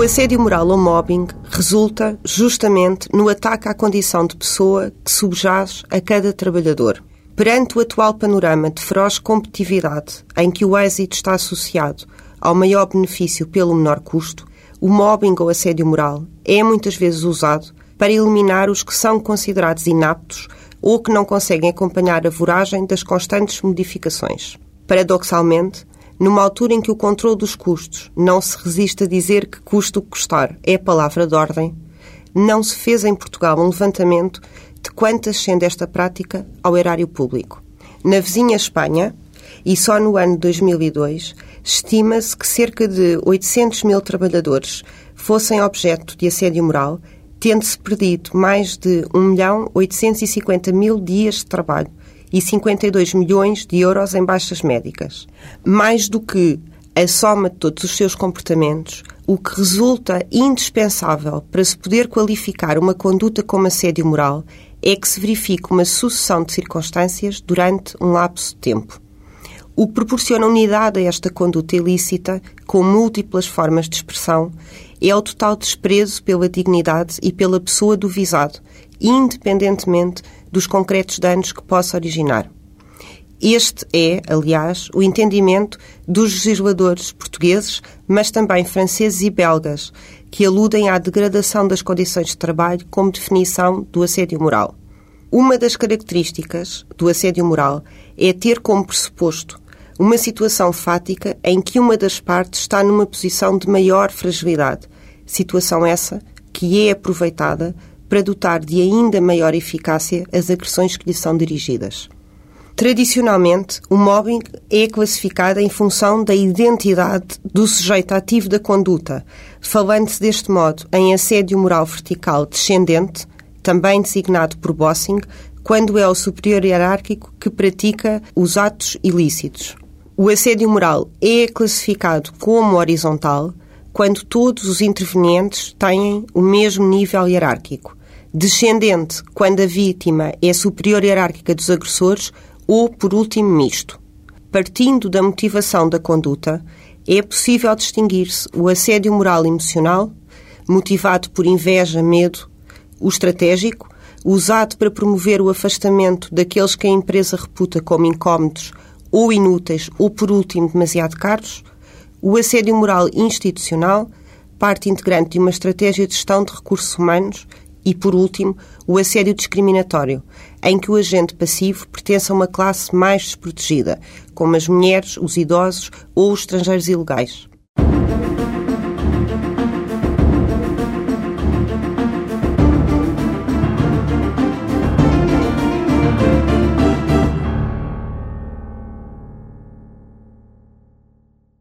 O assédio moral ou mobbing resulta justamente no ataque à condição de pessoa que subjaz a cada trabalhador. Perante o atual panorama de feroz competitividade, em que o êxito está associado ao maior benefício pelo menor custo, o mobbing ou assédio moral é muitas vezes usado para eliminar os que são considerados inaptos ou que não conseguem acompanhar a voragem das constantes modificações. Paradoxalmente, numa altura em que o controle dos custos não se resiste a dizer que custo o custar é a palavra de ordem, não se fez em Portugal um levantamento de quanto ascende esta prática ao erário público. Na vizinha Espanha, e só no ano de 2002, estima-se que cerca de 800 mil trabalhadores fossem objeto de assédio moral, tendo-se perdido mais de 1 milhão 850 mil dias de trabalho e 52 milhões de euros em baixas médicas. Mais do que a soma de todos os seus comportamentos, o que resulta indispensável para se poder qualificar uma conduta como assédio moral é que se verifique uma sucessão de circunstâncias durante um lapso de tempo. O que proporciona unidade a esta conduta ilícita, com múltiplas formas de expressão, é o total desprezo pela dignidade e pela pessoa do visado, independentemente dos concretos danos que possa originar. Este é, aliás, o entendimento dos legisladores portugueses, mas também franceses e belgas, que aludem à degradação das condições de trabalho como definição do assédio moral. Uma das características do assédio moral é ter como pressuposto uma situação fática em que uma das partes está numa posição de maior fragilidade, situação essa que é aproveitada para dotar de ainda maior eficácia as agressões que lhe são dirigidas. Tradicionalmente, o mobbing é classificado em função da identidade do sujeito ativo da conduta, falando-se deste modo em assédio moral vertical descendente, também designado por Bossing, quando é o superior hierárquico que pratica os atos ilícitos. O assédio moral é classificado como horizontal quando todos os intervenientes têm o mesmo nível hierárquico. Descendente quando a vítima é superior hierárquica dos agressores ou, por último, misto. Partindo da motivação da conduta, é possível distinguir-se o assédio moral emocional, motivado por inveja, medo, o estratégico, usado para promover o afastamento daqueles que a empresa reputa como incómodos ou inúteis ou, por último, demasiado caros, o assédio moral institucional, parte integrante de uma estratégia de gestão de recursos humanos e, por último, o assédio discriminatório, em que o agente passivo pertence a uma classe mais desprotegida, como as mulheres, os idosos ou os estrangeiros ilegais.